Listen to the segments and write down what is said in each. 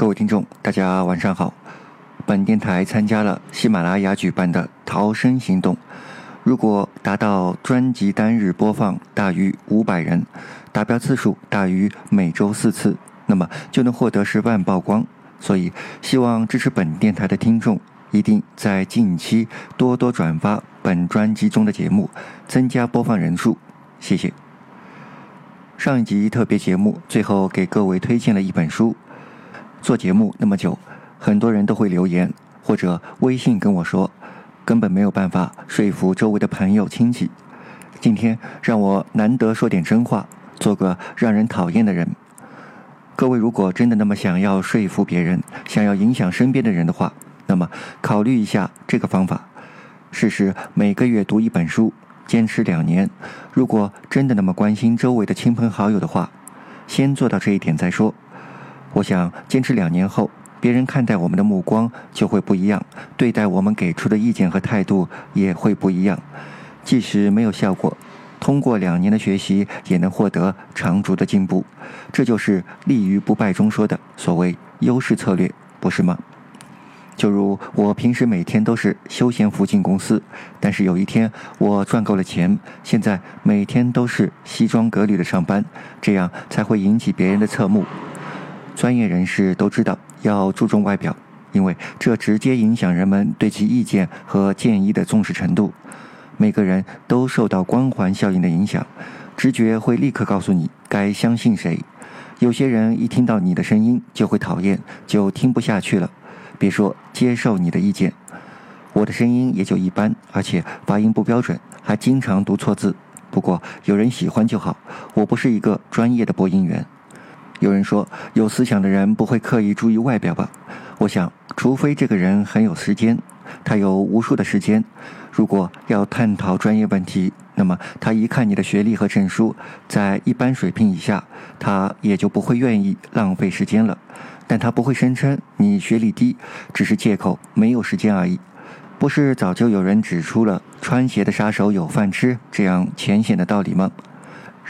各位听众，大家晚上好。本电台参加了喜马拉雅举办的“逃生行动”，如果达到专辑单日播放大于五百人，达标次数大于每周四次，那么就能获得十万曝光。所以，希望支持本电台的听众一定在近期多多转发本专辑中的节目，增加播放人数。谢谢。上一集特别节目最后给各位推荐了一本书。做节目那么久，很多人都会留言或者微信跟我说，根本没有办法说服周围的朋友亲戚。今天让我难得说点真话，做个让人讨厌的人。各位如果真的那么想要说服别人，想要影响身边的人的话，那么考虑一下这个方法：试试每个月读一本书，坚持两年。如果真的那么关心周围的亲朋好友的话，先做到这一点再说。我想坚持两年后，别人看待我们的目光就会不一样，对待我们给出的意见和态度也会不一样。即使没有效果，通过两年的学习也能获得长足的进步。这就是立于不败中说的所谓优势策略，不是吗？就如我平时每天都是休闲服进公司，但是有一天我赚够了钱，现在每天都是西装革履的上班，这样才会引起别人的侧目。专业人士都知道要注重外表，因为这直接影响人们对其意见和建议的重视程度。每个人都受到光环效应的影响，直觉会立刻告诉你该相信谁。有些人一听到你的声音就会讨厌，就听不下去了。别说接受你的意见，我的声音也就一般，而且发音不标准，还经常读错字。不过有人喜欢就好，我不是一个专业的播音员。有人说，有思想的人不会刻意注意外表吧？我想，除非这个人很有时间，他有无数的时间。如果要探讨专业问题，那么他一看你的学历和证书在一般水平以下，他也就不会愿意浪费时间了。但他不会声称你学历低，只是借口没有时间而已。不是早就有人指出了“穿鞋的杀手有饭吃”这样浅显的道理吗？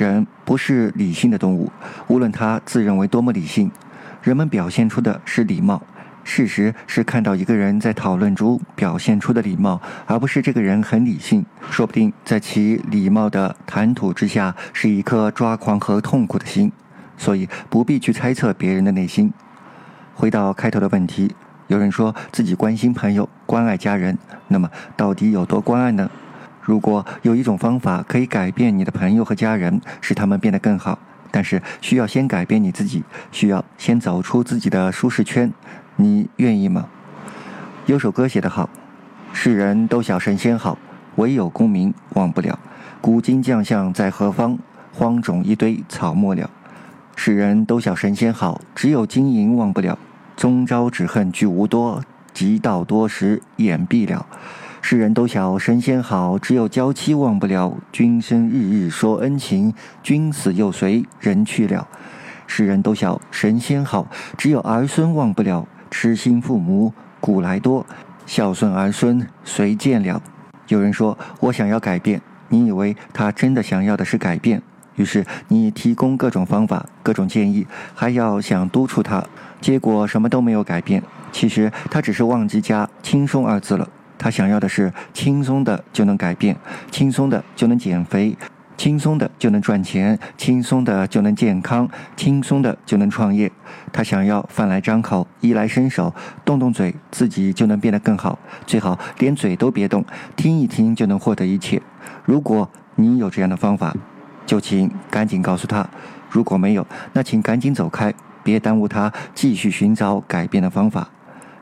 人不是理性的动物，无论他自认为多么理性，人们表现出的是礼貌。事实是看到一个人在讨论中表现出的礼貌，而不是这个人很理性。说不定在其礼貌的谈吐之下，是一颗抓狂和痛苦的心。所以不必去猜测别人的内心。回到开头的问题，有人说自己关心朋友、关爱家人，那么到底有多关爱呢？如果有一种方法可以改变你的朋友和家人，使他们变得更好，但是需要先改变你自己，需要先走出自己的舒适圈，你愿意吗？有首歌写得好：“世人都晓神仙好，唯有功名忘不了。古今将相在何方？荒冢一堆草没了。世人都晓神仙好，只有金银忘不了。终朝只恨聚无多，及到多时眼闭了。”世人都晓神仙好，只有娇妻忘不了。君生日日说恩情，君死又随人去了。世人都晓神仙好，只有儿孙忘不了。痴心父母古来多，孝顺儿孙谁见了？有人说我想要改变，你以为他真的想要的是改变？于是你提供各种方法、各种建议，还要想督促他，结果什么都没有改变。其实他只是忘记加“轻松”二字了。他想要的是轻松的就能改变，轻松的就能减肥，轻松的就能赚钱，轻松的就能健康，轻松的就能创业。他想要饭来张口，衣来伸手，动动嘴，自己就能变得更好。最好连嘴都别动，听一听就能获得一切。如果你有这样的方法，就请赶紧告诉他；如果没有，那请赶紧走开，别耽误他继续寻找改变的方法。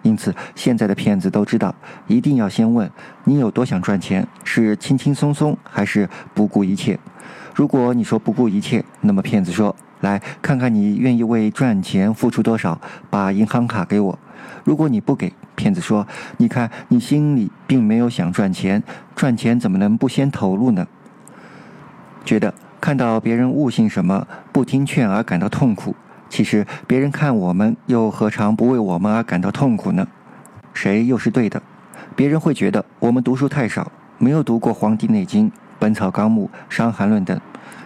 因此，现在的骗子都知道，一定要先问你有多想赚钱，是轻轻松松还是不顾一切。如果你说不顾一切，那么骗子说：“来看看你愿意为赚钱付出多少，把银行卡给我。”如果你不给，骗子说：“你看你心里并没有想赚钱，赚钱怎么能不先投入呢？”觉得看到别人误信什么，不听劝而感到痛苦。其实别人看我们，又何尝不为我们而感到痛苦呢？谁又是对的？别人会觉得我们读书太少，没有读过《黄帝内经》《本草纲目》《伤寒论》等。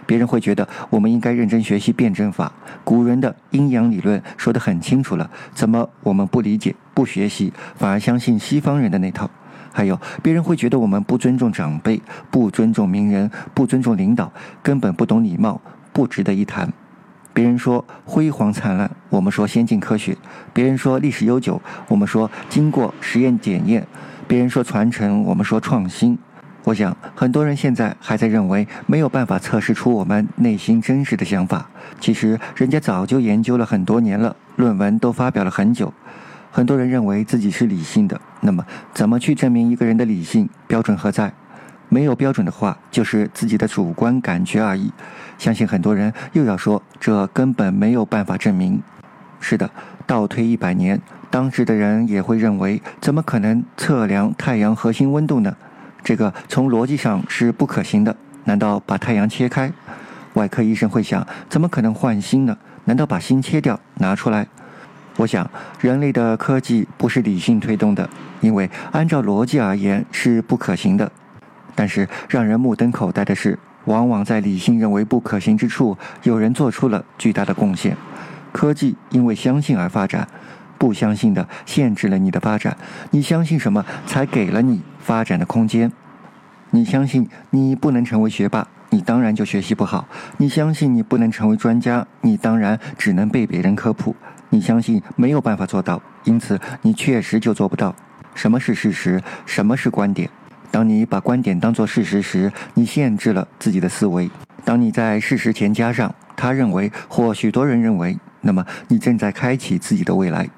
别人会觉得我们应该认真学习辩证法。古人的阴阳理论说得很清楚了，怎么我们不理解、不学习，反而相信西方人的那套？还有，别人会觉得我们不尊重长辈、不尊重名人、不尊重领导，根本不懂礼貌，不值得一谈。别人说辉煌灿烂，我们说先进科学；别人说历史悠久，我们说经过实验检验；别人说传承，我们说创新。我想，很多人现在还在认为没有办法测试出我们内心真实的想法。其实，人家早就研究了很多年了，论文都发表了很久。很多人认为自己是理性的，那么怎么去证明一个人的理性标准何在？没有标准的话，就是自己的主观感觉而已。相信很多人又要说，这根本没有办法证明。是的，倒推一百年，当时的人也会认为，怎么可能测量太阳核心温度呢？这个从逻辑上是不可行的。难道把太阳切开？外科医生会想，怎么可能换心呢？难道把心切掉拿出来？我想，人类的科技不是理性推动的，因为按照逻辑而言是不可行的。但是让人目瞪口呆的是，往往在理性认为不可行之处，有人做出了巨大的贡献。科技因为相信而发展，不相信的限制了你的发展。你相信什么，才给了你。发展的空间。你相信你不能成为学霸，你当然就学习不好；你相信你不能成为专家，你当然只能被别人科普；你相信没有办法做到，因此你确实就做不到。什么是事实？什么是观点？当你把观点当作事实时，你限制了自己的思维。当你在事实前加上他认为或许多人认为，那么你正在开启自己的未来。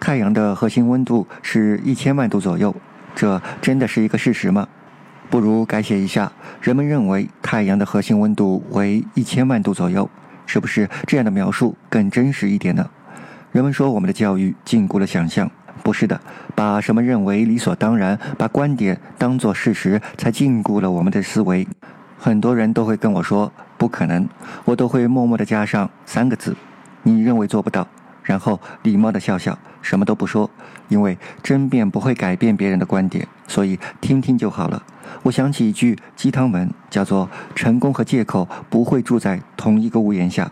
太阳的核心温度是一千万度左右。这真的是一个事实吗？不如改写一下。人们认为太阳的核心温度为一千万度左右，是不是这样的描述更真实一点呢？人们说我们的教育禁锢了想象，不是的。把什么认为理所当然，把观点当作事实，才禁锢了我们的思维。很多人都会跟我说不可能，我都会默默地加上三个字：你认为做不到。然后礼貌的笑笑，什么都不说，因为争辩不会改变别人的观点，所以听听就好了。我想起一句鸡汤文，叫做“成功和借口不会住在同一个屋檐下”。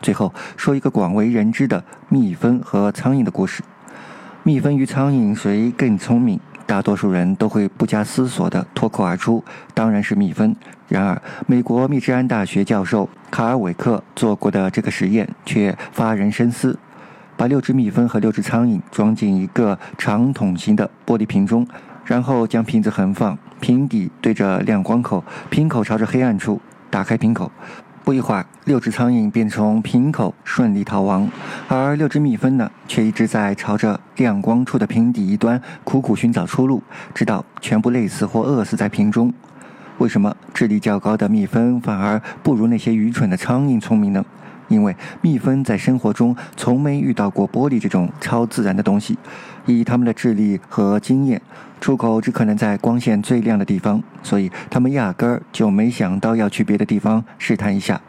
最后说一个广为人知的蜜蜂和苍蝇的故事。蜜蜂与苍蝇谁更聪明？大多数人都会不加思索地脱口而出：“当然是蜜蜂。”然而，美国密治安大学教授卡尔韦克做过的这个实验却发人深思。把六只蜜蜂和六只苍蝇装进一个长筒形的玻璃瓶中，然后将瓶子横放，瓶底对着亮光口，瓶口朝着黑暗处。打开瓶口，不一会儿，六只苍蝇便从瓶口顺利逃亡，而六只蜜蜂呢，却一直在朝着亮光处的瓶底一端苦苦寻找出路，直到全部累死或饿死在瓶中。为什么智力较高的蜜蜂反而不如那些愚蠢的苍蝇聪明呢？因为蜜蜂在生活中从没遇到过玻璃这种超自然的东西，以他们的智力和经验，出口只可能在光线最亮的地方，所以他们压根儿就没想到要去别的地方试探一下。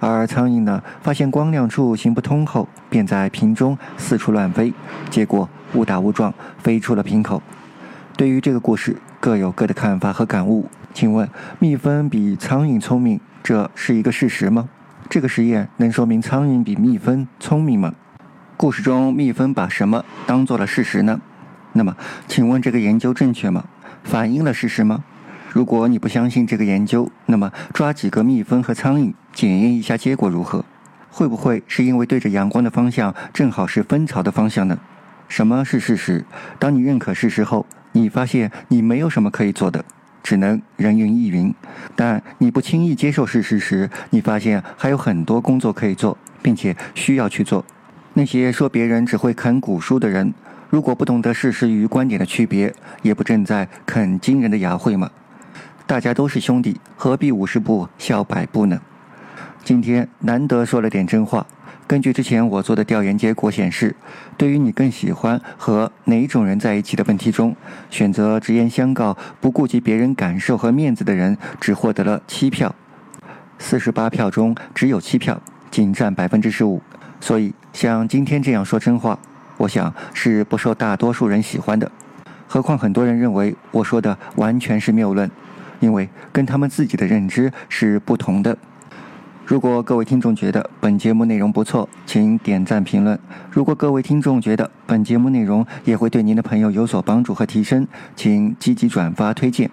而苍蝇呢，发现光亮处行不通后，便在瓶中四处乱飞，结果误打误撞飞出了瓶口。对于这个故事，各有各的看法和感悟。请问，蜜蜂比苍蝇聪明，这是一个事实吗？这个实验能说明苍蝇比蜜蜂聪明吗？故事中蜜蜂把什么当做了事实呢？那么，请问这个研究正确吗？反映了事实吗？如果你不相信这个研究，那么抓几个蜜蜂和苍蝇检验一下结果如何？会不会是因为对着阳光的方向正好是蜂巢的方向呢？什么是事实？当你认可事实后，你发现你没有什么可以做的。只能人云亦云，但你不轻易接受事实时，你发现还有很多工作可以做，并且需要去做。那些说别人只会啃古书的人，如果不懂得事实与观点的区别，也不正在啃惊人的牙慧吗？大家都是兄弟，何必五十步笑百步呢？今天难得说了点真话。根据之前我做的调研结果显示，对于你更喜欢和哪种人在一起的问题中，选择直言相告、不顾及别人感受和面子的人，只获得了七票。四十八票中只有七票，仅占百分之十五。所以像今天这样说真话，我想是不受大多数人喜欢的。何况很多人认为我说的完全是谬论，因为跟他们自己的认知是不同的。如果各位听众觉得本节目内容不错，请点赞评论。如果各位听众觉得本节目内容也会对您的朋友有所帮助和提升，请积极转发推荐。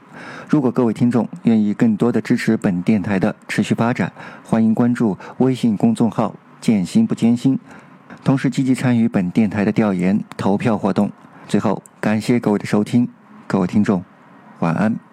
如果各位听众愿意更多的支持本电台的持续发展，欢迎关注微信公众号“见心不艰辛”，同时积极参与本电台的调研投票活动。最后，感谢各位的收听，各位听众，晚安。